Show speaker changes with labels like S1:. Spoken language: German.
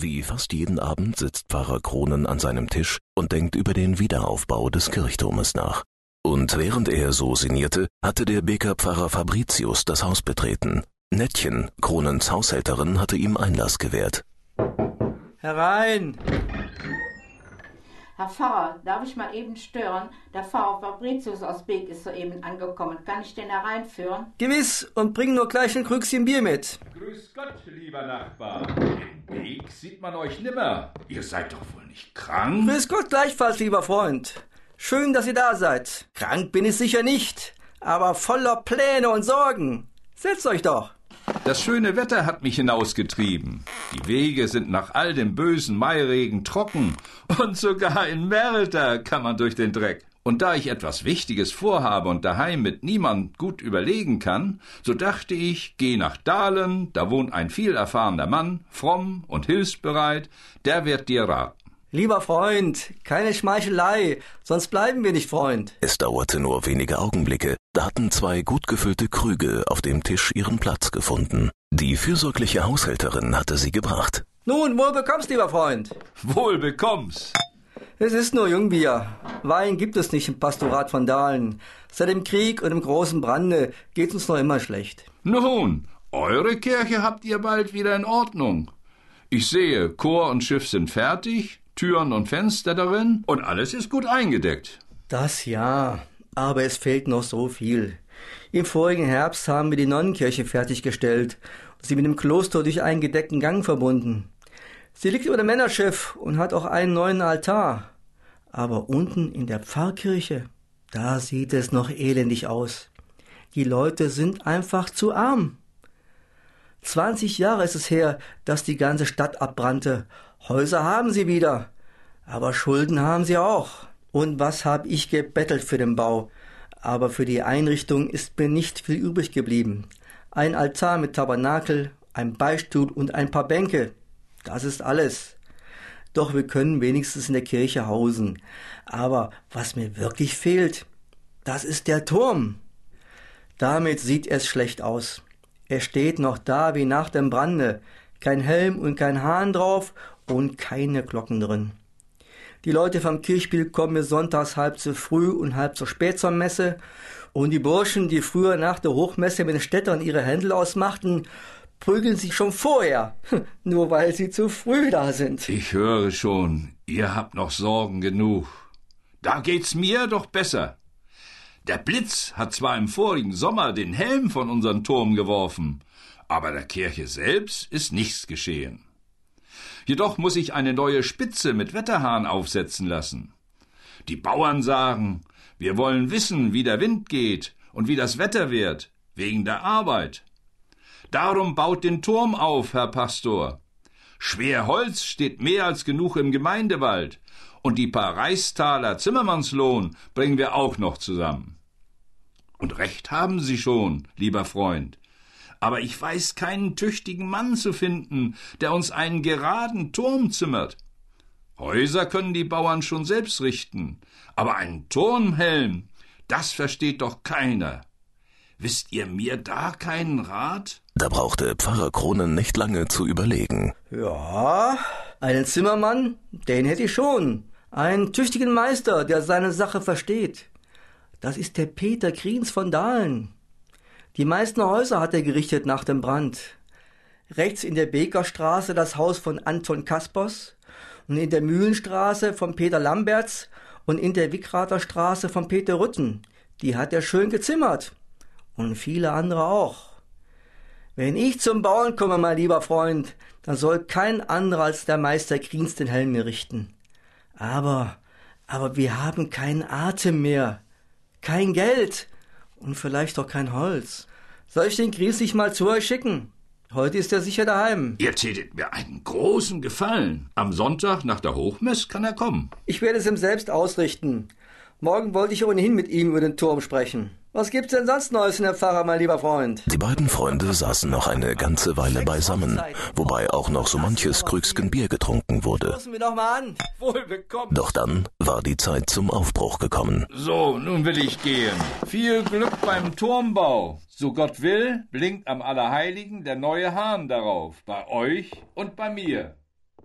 S1: Wie fast jeden Abend sitzt Pfarrer Kronen an seinem Tisch und denkt über den Wiederaufbau des Kirchturmes nach. Und während er so sinnierte, hatte der Beker Pfarrer Fabricius das Haus betreten. Nettchen, Kronens Haushälterin, hatte ihm Einlass gewährt.
S2: Herein!
S3: Herr Pfarrer, darf ich mal eben stören? Der Pfarrer Fabricius aus Beek ist soeben angekommen. Kann ich den hereinführen?
S2: Gewiss, und bring nur gleich ein Krügschen Bier mit.
S4: Grüß Gott, lieber Nachbar. In Beek sieht man euch nimmer. Ihr seid doch wohl nicht krank?
S2: Grüß Gott gleichfalls, lieber Freund. Schön, dass ihr da seid. Krank bin ich sicher nicht, aber voller Pläne und Sorgen. Setzt euch doch.
S4: Das schöne Wetter hat mich hinausgetrieben. Die Wege sind nach all dem bösen Mairegen trocken und sogar in Merlter kann man durch den Dreck. Und da ich etwas Wichtiges vorhabe und daheim mit niemand gut überlegen kann, so dachte ich, geh nach Dahlen, da wohnt ein viel erfahrener Mann, fromm und hilfsbereit, der wird dir raten.
S2: Lieber Freund, keine Schmeichelei, sonst bleiben wir nicht Freund.
S1: Es dauerte nur wenige Augenblicke, da hatten zwei gut gefüllte Krüge auf dem Tisch ihren Platz gefunden. Die fürsorgliche Haushälterin hatte sie gebracht.
S2: Nun, wohl bekommst, lieber Freund.
S4: Wohl bekomm's.
S2: Es ist nur Jungbier. Wein gibt es nicht im Pastorat von Dahlen. Seit dem Krieg und dem großen Brande geht's uns noch immer schlecht.
S4: Nun, eure Kirche habt ihr bald wieder in Ordnung. Ich sehe, Chor und Schiff sind fertig, Türen und Fenster darin und alles ist gut eingedeckt.
S2: Das ja, aber es fehlt noch so viel. Im vorigen Herbst haben wir die Nonnenkirche fertiggestellt und sie mit dem Kloster durch einen gedeckten Gang verbunden. Sie liegt über dem Männerschiff und hat auch einen neuen Altar. Aber unten in der Pfarrkirche, da sieht es noch elendig aus. Die Leute sind einfach zu arm. 20 Jahre ist es her, dass die ganze Stadt abbrannte. Häuser haben sie wieder, aber Schulden haben sie auch. Und was hab ich gebettelt für den Bau? Aber für die Einrichtung ist mir nicht viel übrig geblieben. Ein Altar mit Tabernakel, ein Beistuhl und ein paar Bänke. Das ist alles. Doch wir können wenigstens in der Kirche hausen. Aber was mir wirklich fehlt, das ist der Turm. Damit sieht es schlecht aus. Er steht noch da wie nach dem Brande. Kein Helm und kein Hahn drauf und keine Glocken drin. Die Leute vom Kirchspiel kommen mir sonntags halb zu früh und halb zu spät zur Messe. Und die Burschen, die früher nach der Hochmesse mit den Städtern ihre Händel ausmachten, prügeln sich schon vorher, nur weil sie zu früh da sind.
S4: Ich höre schon, ihr habt noch Sorgen genug. Da geht's mir doch besser. Der Blitz hat zwar im vorigen Sommer den Helm von unserem Turm geworfen, aber der Kirche selbst ist nichts geschehen. Jedoch muss ich eine neue Spitze mit Wetterhahn aufsetzen lassen. Die Bauern sagen, wir wollen wissen, wie der Wind geht und wie das Wetter wird, wegen der Arbeit. Darum baut den Turm auf, Herr Pastor. Schwer Holz steht mehr als genug im Gemeindewald, und die paar Reichstaler Zimmermannslohn bringen wir auch noch zusammen. Und recht haben Sie schon, lieber Freund. Aber ich weiß keinen tüchtigen Mann zu finden, der uns einen geraden Turm zimmert. Häuser können die Bauern schon selbst richten, aber einen Turmhelm, das versteht doch keiner. Wisst ihr mir da keinen Rat?
S1: Da brauchte Pfarrer Kronen nicht lange zu überlegen.
S2: Ja, einen Zimmermann, den hätte ich schon. Einen tüchtigen Meister, der seine Sache versteht. Das ist der Peter Kriens von Dahlen. Die meisten Häuser hat er gerichtet nach dem Brand. Rechts in der Bekerstraße das Haus von Anton Kaspers und in der Mühlenstraße von Peter Lamberts und in der Wickrater Straße von Peter Rütten. Die hat er schön gezimmert. Und viele andere auch. Wenn ich zum Bauen komme, mein lieber Freund, dann soll kein anderer als der Meister Kriens den Helm mir richten. Aber, aber wir haben keinen Atem mehr kein Geld und vielleicht auch kein Holz. Soll ich den Gries nicht mal zu euch schicken? Heute ist er sicher daheim.
S4: Ihr tätet mir einen großen Gefallen. Am Sonntag nach der Hochmess kann er kommen.
S2: Ich werde es ihm selbst ausrichten. Morgen wollte ich ohnehin mit ihm über den Turm sprechen. Was gibt's denn sonst Neues in der Pfarrer, mein lieber Freund?
S1: Die beiden Freunde saßen noch eine ganze Weile beisammen, wobei auch noch so manches Krügsken Bier getrunken wurde.
S2: Wir doch mal an.
S1: Doch dann war die Zeit zum Aufbruch gekommen.
S4: So, nun will ich gehen. Viel Glück beim Turmbau. So Gott will, blinkt am Allerheiligen der neue Hahn darauf. Bei euch und bei mir.